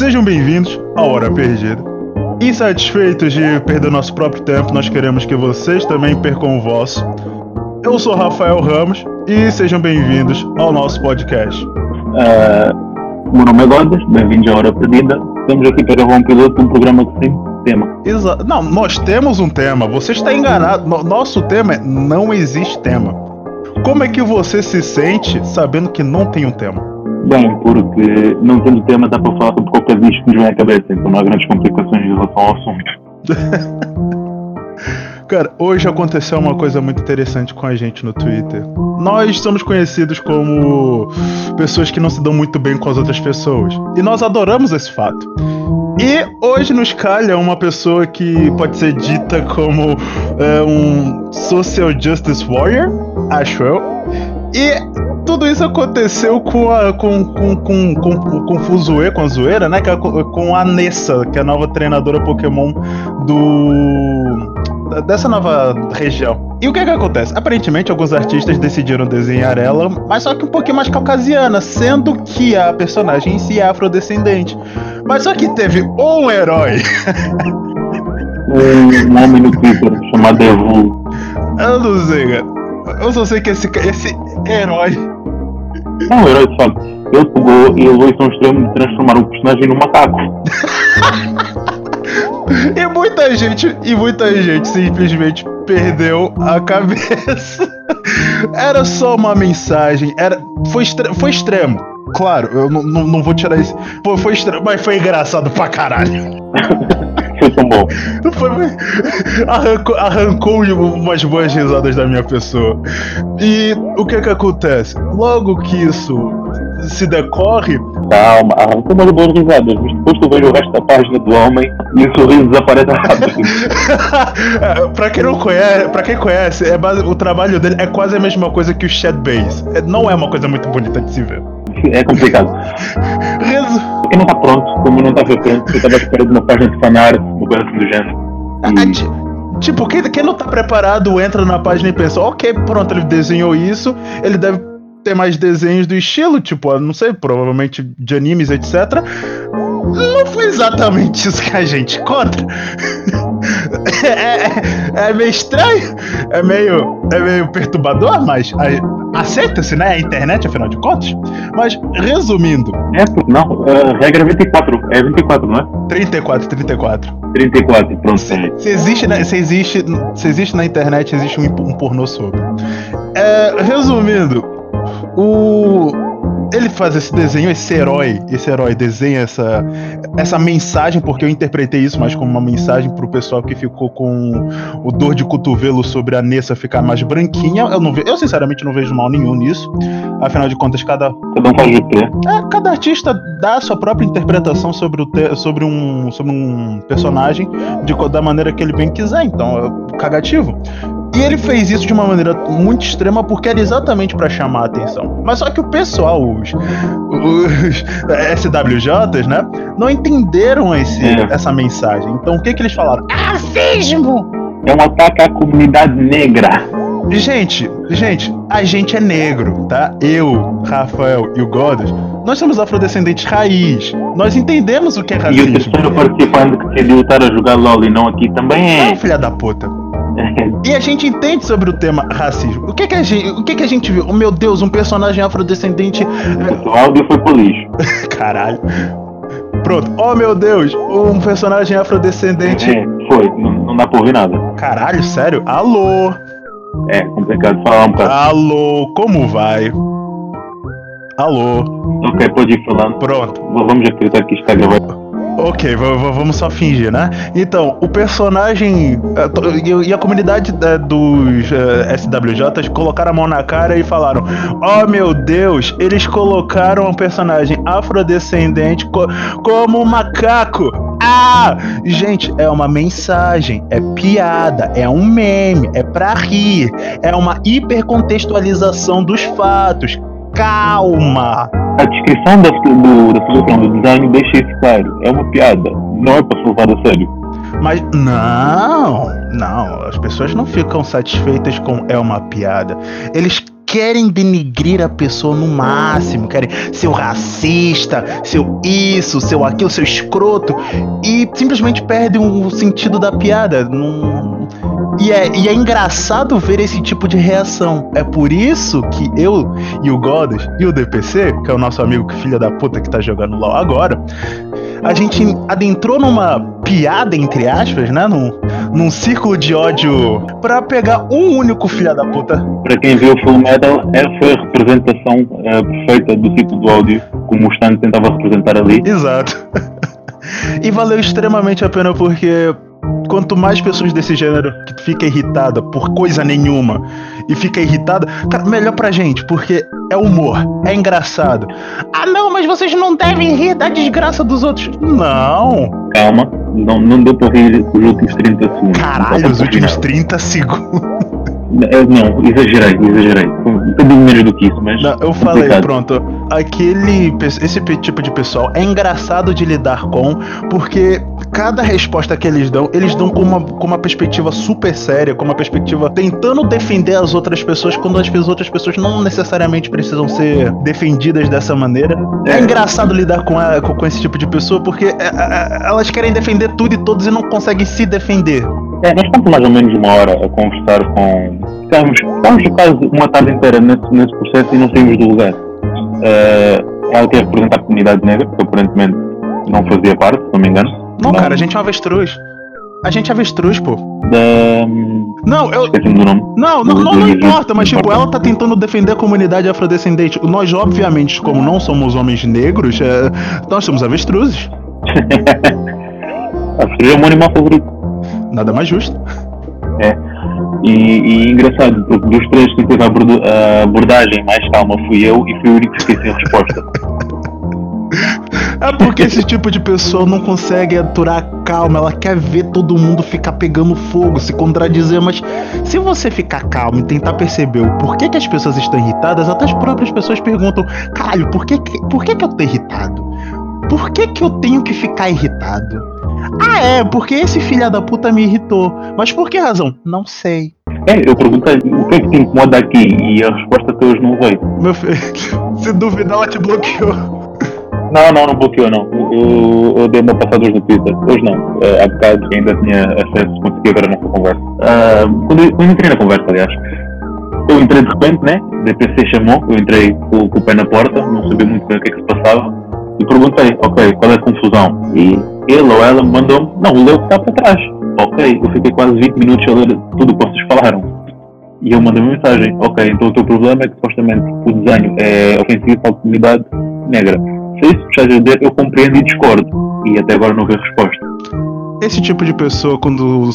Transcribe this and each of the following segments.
Sejam bem-vindos à Hora Perdida. Insatisfeitos de perder nosso próprio tempo, nós queremos que vocês também percam o vosso. Eu sou Rafael Ramos e sejam bem-vindos ao nosso podcast. Uh, meu nome é Godas, bem-vindos à Hora Perdida. Estamos aqui para um piloto um programa que tem tema. Exa não, nós temos um tema, você está enganado. No nosso tema é não existe tema. Como é que você se sente sabendo que não tem um tema? Bem, porque não tendo tema dá para falar sobre qualquer bicho que nos vem à cabeça, então não há grandes complicações em relação ao assunto. Cara, hoje aconteceu uma coisa muito interessante com a gente no Twitter. Nós somos conhecidos como pessoas que não se dão muito bem com as outras pessoas. E nós adoramos esse fato. E hoje nos calha uma pessoa que pode ser dita como é, um social justice warrior, acho eu. E tudo isso aconteceu com a com, com, com, com, com Fuzue, com a zoeira, né? É com a Nessa, que é a nova treinadora Pokémon do. dessa nova região. E o que é que acontece? Aparentemente, alguns artistas decidiram desenhar ela, mas só que um pouquinho mais caucasiana, sendo que a personagem em si é afrodescendente. Mas só que teve um herói. um homem no Twitter chamado Evu. Eu não sei, cara. Eu só sei que esse, esse herói não, o herói facto. Ele pegou e isso a um extremo de transformar o personagem num macaco. e muita gente, e muita gente simplesmente perdeu a cabeça. Era só uma mensagem, era, foi, extre, foi extremo. Claro, eu não, não, não vou tirar isso. Foi, foi extremo, mas foi engraçado pra caralho. foi tão bom. Foi, arrancou, arrancou umas boas risadas da minha pessoa. E o que é que acontece? Logo que isso se decorre. Calma, arrancou umas boas risadas, mas depois tu vês o resto da página do homem e o sorriso desaparece rápido. pra quem não conhece, pra quem conhece, é base, o trabalho dele é quase a mesma coisa que o Shed Base. É, não é uma coisa muito bonita de se ver. É complicado. Resu... Quem não tá pronto, como não tá pronto, eu tava esperando uma página de fanart, uma coisa assim do gênero. E... Tipo, quem, quem não tá preparado entra na página e pensa, ok, pronto, ele desenhou isso, ele deve ter mais desenhos do estilo, tipo, não sei, provavelmente de animes, etc. Não foi exatamente isso que a gente conta. é, é, é, meio estranho, é meio, é meio perturbador, mas aceita-se, né? A internet, afinal de contas. Mas, resumindo. É, não, a regra é 24. É 24, não é? 34, 34. 34, pronto. Se, se existe, né, se, existe, se existe na internet, existe um, um pornô sobre. É, resumindo, o ele faz esse desenho, esse herói, esse herói desenha essa, essa mensagem, porque eu interpretei isso mais como uma mensagem pro pessoal que ficou com o dor de cotovelo sobre a Nessa ficar mais branquinha. Eu, não eu sinceramente não vejo mal nenhum nisso. Afinal de contas, cada. Cada um faz o quê? É, cada artista dá a sua própria interpretação sobre, o te, sobre, um, sobre um personagem de, da maneira que ele bem quiser. Então, é cagativo. E ele fez isso de uma maneira muito extrema porque era exatamente para chamar a atenção. Mas só que o pessoal, os, os SWJs, né, não entenderam esse, é. essa mensagem. Então o que que eles falaram? Racismo! É um ataque à comunidade negra. Gente, gente, a gente é negro, tá? Eu, Rafael e o Godas, nós somos afrodescendentes raiz. Nós entendemos o que é racismo. E o terceiro participante que decidiu estar a jogar LOL e não aqui também é. É filha da puta. E a gente entende sobre o tema racismo. O que que a gente, o que que a gente viu? Oh, meu Deus, um personagem afrodescendente. O áudio foi pro lixo. Caralho. Pronto. Oh meu Deus, um personagem afrodescendente. É, foi. Não, não dá pra ouvir nada. Caralho, sério? Alô? É, complicado falar um pouco. Alô, como vai? Alô? Ok, pode ir falando. Pronto. Vamos acreditar que está gravando. Ok, vamos só fingir, né? Então, o personagem eh, e a comunidade eh, dos eh, SWJs colocaram a mão na cara e falaram: Oh meu Deus, eles colocaram um personagem afrodescendente co como um macaco. Ah! Gente, é uma mensagem, é piada, é um meme, é pra rir, é uma hipercontextualização dos fatos. Calma! a descrição da, do, da do design deixa isso claro. É uma piada, não é para se levar a sério. Mas não, não, as pessoas não ficam satisfeitas com é uma piada. Eles querem denigrir a pessoa no máximo, querem seu racista, seu isso, seu aquilo, seu escroto, e simplesmente perdem o sentido da piada. E, é, e é engraçado ver esse tipo de reação. É por isso que eu e o Godas e o DPC, que é o nosso amigo filha da puta que tá jogando LOL agora, a gente adentrou numa piada, entre aspas, né? Num, num círculo de ódio pra pegar um único filho da puta. Para quem viu o Full Metal, essa foi a representação uh, perfeita do ciclo do ódio, como o Stan tentava representar ali. Exato. e valeu extremamente a pena porque quanto mais pessoas desse gênero que fica irritada por coisa nenhuma e fica irritada, cara, melhor pra gente, porque é humor, é engraçado. Ah, não, mas vocês não devem rir da desgraça dos outros. Não. Calma, não, não deu pra rir os últimos 30 segundos. Caralho, os últimos 30 segundos. Não, exagerei, exagerei. Um pouquinho menos do que isso, mas. Não, eu falei, complicado. pronto. Aquele. Esse tipo de pessoal é engraçado de lidar com, porque cada resposta que eles dão, eles dão com uma, com uma perspectiva super séria, com uma perspectiva tentando defender as outras pessoas, quando as outras pessoas não necessariamente precisam ser defendidas dessa maneira. É, é engraçado lidar com, a, com, esse tipo de pessoa, porque é, é, elas querem defender tudo e todos e não conseguem se defender. É, nós estamos mais ou menos uma hora a conversar com. Estamos, estamos quase uma tarde inteira nesse, nesse processo e não saímos do lugar. Uh, ela quer representar a comunidade negra, que aparentemente não fazia parte, se não me engano. Não, não, cara, a gente é um avestruz. A gente é avestruz, pô. Da. Não, eu. Esqueci do nome. Não, não, não, não importa, mas tipo, ela tá tentando defender a comunidade afrodescendente. Nós, obviamente, como não somos homens negros, é... nós somos avestruzes. Avestruz é o meu animal favorito. Nada mais justo. É. E, e engraçado, porque dos três que teve a abordagem mais calma fui eu e fui o único que fiquei sem resposta. É porque esse tipo de pessoa não consegue aturar calma, ela quer ver todo mundo ficar pegando fogo, se contradizer, mas se você ficar calmo e tentar perceber o porquê que as pessoas estão irritadas, até as próprias pessoas perguntam: caralho, por que, por que, que eu tô irritado? Por que, que eu tenho que ficar irritado? Ah, é, porque esse filho da puta me irritou. Mas por que razão? Não sei. É, eu perguntei o que é que te incomoda aqui e a resposta até hoje não veio. Meu filho, se duvidar, ela te bloqueou. Não, não, não bloqueou, não. Eu, eu dei uma passada hoje no Twitter. Hoje não. Uh, há bocado ainda tinha acesso, consegui ver a nossa conversa. Uh, quando, eu, quando entrei na conversa, aliás, eu entrei de repente, né? O DPC chamou, eu entrei com, com o pé na porta, não sabia muito bem o que é que se passava. E perguntei, ok, qual é a confusão? E ele ou ela me mandou não, o Leo está para trás. Ok, eu fiquei quase 20 minutos a ler tudo o que vocês falaram. E eu mandei uma mensagem, ok, então o teu problema é que supostamente o desenho é ofensivo para a comunidade negra. Se isso estás a eu compreendo e discordo. E até agora não vi resposta. Esse tipo de pessoa, quando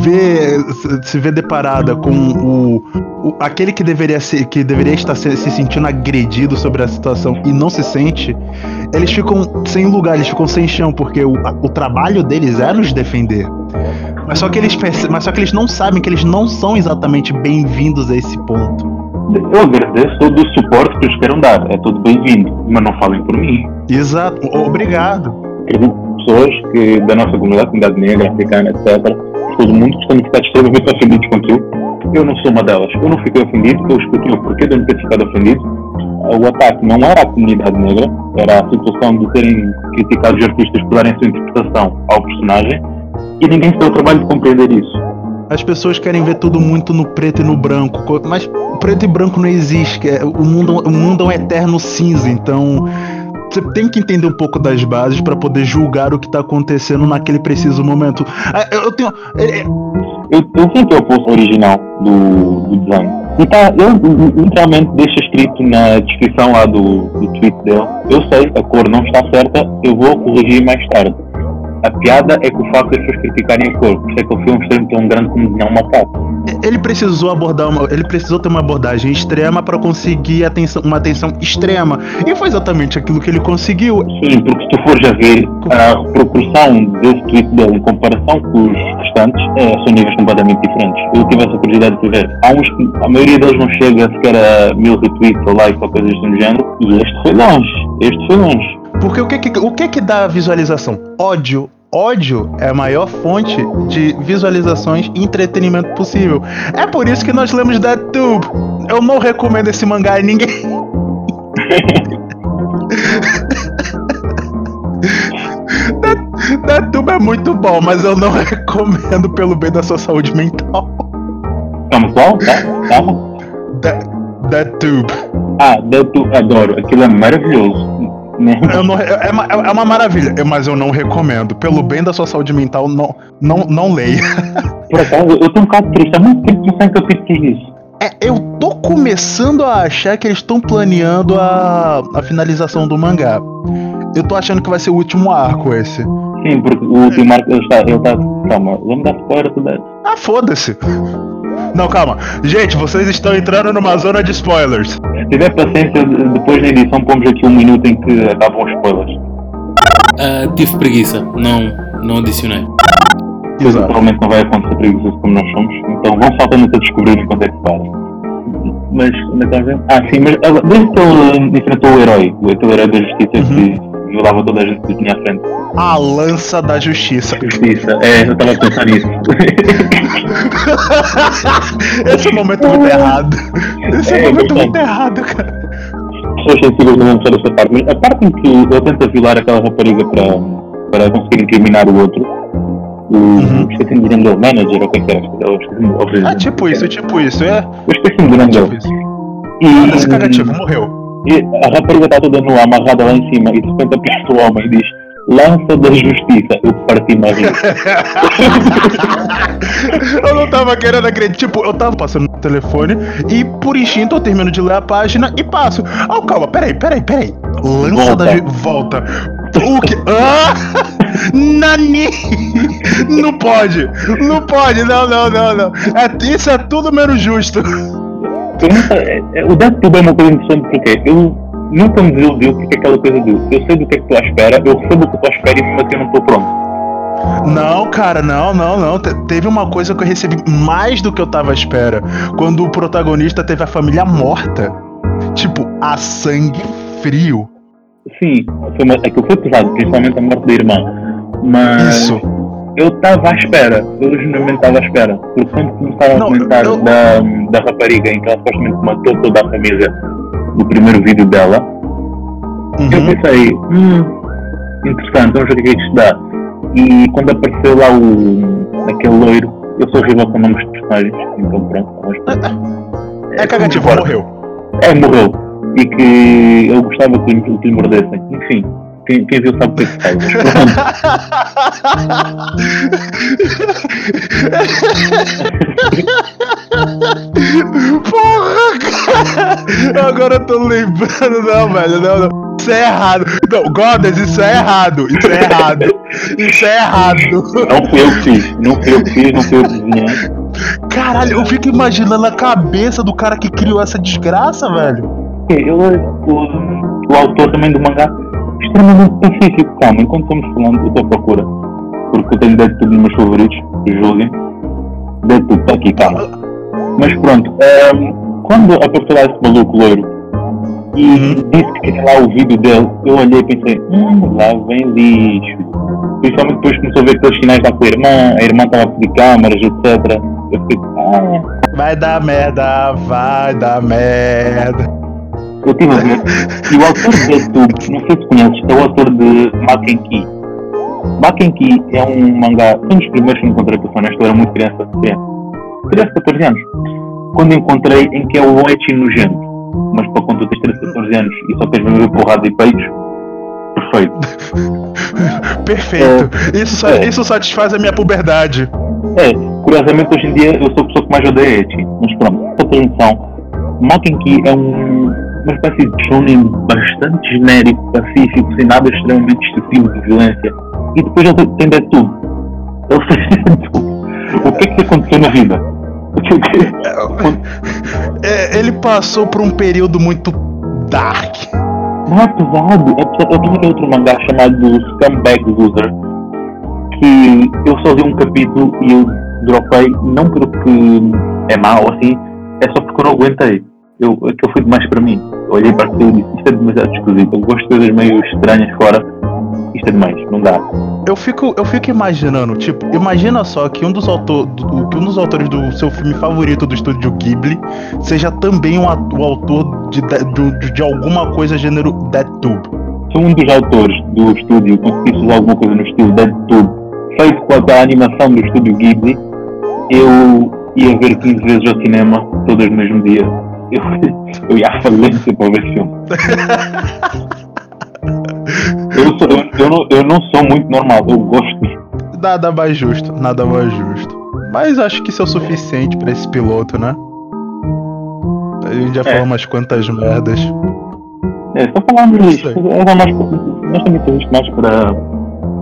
vê, se vê deparada com o, o, aquele que deveria ser, que deveria estar se, se, sentindo agredido sobre a situação e não se sente, eles ficam sem lugar, eles ficam sem chão, porque o, o trabalho deles é nos defender. Mas só que eles mas só que eles não sabem que eles não são exatamente bem-vindos a esse ponto. Eu agradeço todo o suporte que eles queiram dar, é tudo bem-vindo, mas não falem por mim. Exato, obrigado. Pessoas que da nossa comunidade, comunidade negra, africana, etc., todo mundo que estão extremamente ofendidos com aquilo. Eu não sou uma delas. Eu não fiquei ofendido, eu expliquei o porquê de eu não ter ficado ofendido. O ataque não era a comunidade negra, era a situação de terem criticado os artistas por darem sua interpretação ao personagem e ninguém deu o trabalho de compreender isso. As pessoas querem ver tudo muito no preto e no branco, mas preto e branco não existe. É, o mundo, o mundo é um eterno cinza, então você tem que entender um pouco das bases para poder julgar o que tá acontecendo naquele preciso momento. Ah, eu, eu tenho. É, é, eu, eu é o post original do, do design. E tá, eu literalmente deixo escrito na descrição lá do, do tweet dele. Eu sei, a cor não está certa, eu vou corrigir mais tarde. A piada é que o facto de as pessoas criticarem a cor, por isso é que o filme extremo tão grande como uma macaco. Ele precisou abordar uma, ele precisou ter uma abordagem extrema para conseguir atenção, uma atenção extrema. E foi exatamente aquilo que ele conseguiu. Sim, porque se tu fores a ver a proporção desse tweet dele em comparação com os restantes, é, são níveis completamente diferentes. Eu tive essa curiosidade de ver. Há uns que a maioria deles não chega sequer a mil retweets ou likes ou coisas do género, e este foi longe. Este foi longe. Porque o que, que, o que que dá visualização? Ódio. ódio é a maior fonte de visualizações e entretenimento possível. É por isso que nós lemos DeadTube. Eu não recomendo esse mangá a ninguém. DeadTube é muito bom, mas eu não recomendo pelo bem da sua saúde mental. Calma, qual? Tá? Calma. DeadTube. Ah, DeadTube, adoro. Aquilo é maravilhoso. Né? Não, é, é, uma, é, maravilha, mas eu não recomendo. Pelo bem da sua saúde mental, não, não, não leia. Por acaso, eu tô um bocado triste. Há muito tempo que sai capítulos disso. É, eu tô começando a achar que eles estão planeando a, a finalização do mangá. Eu tô achando que vai ser o último arco esse. Sim, porque o último arco ele está. Ele tá calma, vamos dar spoiler tudo Ah, foda-se. Não, calma. Gente, vocês estão entrando numa zona de spoilers. Se tiver paciência, depois na edição pomos aqui um minuto em que acabam os spoilers. Uh, tive preguiça, não, não adicionei. Exato. Provavelmente não vai acontecer preguiçoso como nós somos, então vão saltando até descobrir enquanto é que faz. Mas, onde é Ah, sim, mas desde que ele enfrentou o herói, o herói da justiça uhum. que toda a gente que tinha frente. A lança da justiça. Justiça, é, eu estava a pensar nisso. Esse é momento muito errado. Esse é, é momento muito errado, cara. Pessoas sensíveis não vão gostar dessa parte, mas a parte em que ele tenta violar aquela rapariga para, para conseguir incriminar o outro. O, uhum. Esqueci-me do nome dele, manager ou o que é que era? É tipo isso, tipo isso, é. Eu esqueci-me do nome dele. E, esse cagativo morreu. E a rapariga está toda nua, amarrada lá em cima, e de repente aparece o homem e diz: Lança da Justiça. Eu parti-me a rir. eu não tava querendo acreditar. Tipo, eu tava passando no telefone e por instinto eu termino de ler a página e passo. Oh, calma, peraí, peraí, peraí. Lança Volta. da Justiça. Volta. O que? Ah! Nani! Não pode! Não pode! Não, não, não, não. É, isso é tudo menos justo. É, é, o Deadpool é uma coisa interessante porque eu nunca me desiludiu porque aquela coisa do eu sei do que é que à espera, eu recebo o que à espera e mesmo assim eu não estou pronto. Não, cara, não, não, não. Te teve uma coisa que eu recebi mais do que eu tava à espera. Quando o protagonista teve a família morta. Tipo, a sangue frio. Sim, foi uma, aquilo foi pesado, principalmente a morte da irmã. Mas. Isso eu estava à espera, eu genuinamente estava à espera. Porque quando começaram a comentar da, da rapariga em que ela supostamente matou toda a família do primeiro vídeo dela, uhum. eu pensei, hum, interessante, vamos ver o que é que isto dá. E quando apareceu lá o aquele loiro, eu sou horrível com nomes de personagens, então pronto, vamos É, é cagativo, morreu. É, morreu. E que eu gostava que, que lhe mordessem. Enfim, quem, quem viu sabe o que faz. Porra, cara! Agora eu tô lembrando, não, velho, não, não. Isso é errado. Não, Godas, isso é errado. Isso é errado. Isso é errado. Não fui eu que fiz. Não fui eu que fiz, não fui eu que desenhei. Caralho, eu fico imaginando a cabeça do cara que criou essa desgraça, velho. Eu, o, o autor também do mangá extremamente pacífico, calma, enquanto estamos falando, eu estou à procura, porque eu tenho Deadpool nos meus favoritos, julguem. Deadpool, está aqui, calma. Mas pronto, um, ehm, quando apareceu lá esse maluco loiro e uhum. disse que tinha lá o vídeo dele, eu olhei e pensei, hum, lá vem lixo. Principalmente depois começou a ver aqueles sinais lá com a irmã, a irmã estava a pedir câmaras, etc. Eu fiquei, ah. Vai dar merda, vai dar merda. Eu tive a ver. E o autor de tu, não sei se conheces, é o autor de Makenki. Makenki é um mangá, foi um dos primeiros que encontrei, para ser honesto, eu era muito criança, criança. Criança, 14 anos. Quando encontrei em que é o Echi nojento. Mas para quando tu tens 13, 14 anos e só tens ver porrada e peitos, perfeito. Perfeito. É, isso, é. isso satisfaz a minha puberdade. É, curiosamente hoje em dia eu sou a pessoa que mais odeia Echi. Mas pronto, para ter noção, Makenki é um uma espécie de shonen bastante genérico, pacífico, sem nada extremamente excessivo de violência. E depois ele tem de tudo. Ele faz tudo. O que é que aconteceu na vida? É, ele passou por um período muito dark. Não é pesado. É Eu tenho outro mangá chamado Scumbag Loser que eu só vi um capítulo e eu dropei, não porque é mau assim, é só porque eu não aguentei eu, aquilo foi demais para mim. Eu olhei para aquilo e disse, isto é demasiado esquisito. Eu gosto de coisas meio estranhas fora. isto é demais, não dá. Eu fico, eu fico imaginando, tipo, imagina só que um dos, autor, do, que um dos autores do seu filme favorito do estúdio Ghibli seja também o, o autor de, de, de, alguma coisa gênero DeadTube. Se um dos autores do estúdio conseguisse alguma coisa no estilo DeadTube, feito com aquela animação do estúdio Ghibli, eu ia ver 15 vezes ao cinema, todas no mesmo dia. Eu, eu ia à falência para ver filme. eu, sou, eu, eu, não, eu não sou muito normal, eu gosto. Nada mais justo, nada mais justo. Mas acho que isso é o suficiente para esse piloto, né? A gente já é. falou umas quantas merdas. É, só falando isso. Era mais, nós também temos mais para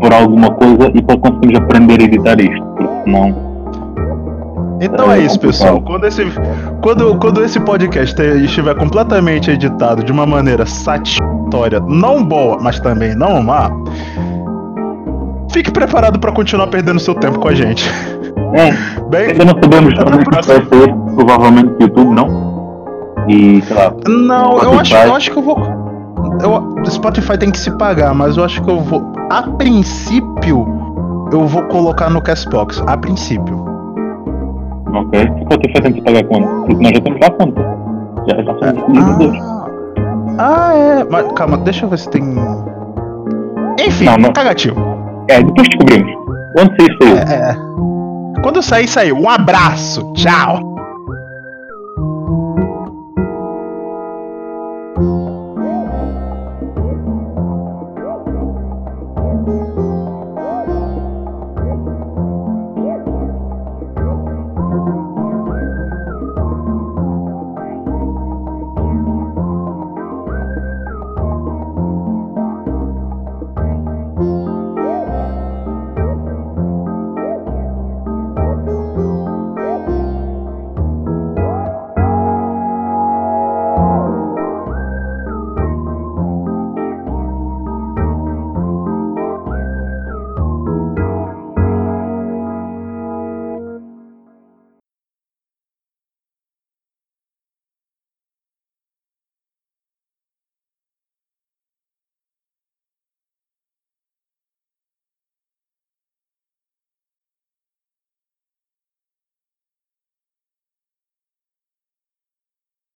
por alguma coisa e para conseguirmos aprender a editar isto, porque senão então é, é isso, pessoal. Quando esse, quando, quando esse podcast estiver completamente editado de uma maneira satisfatória, não boa, mas também não má, fique preparado para continuar perdendo seu tempo com a gente. É, Bem, ainda não sabemos como vai ser, provavelmente YouTube, não? E, sei lá. Não, eu acho, eu acho que eu vou. Eu, Spotify tem que se pagar, mas eu acho que eu vou. A princípio, eu vou colocar no Castbox. A princípio. Ok. Spotify tem que pagar quanto? Porque nós já temos lá conta. Já, já somos utilizadores. Ah, ah, é. Mas calma, deixa eu ver se tem. Enfim, não, não. cagativo. É, depois descobrimos. Onde você saiu? É, é. Quando sair, saiu. Um abraço. Tchau.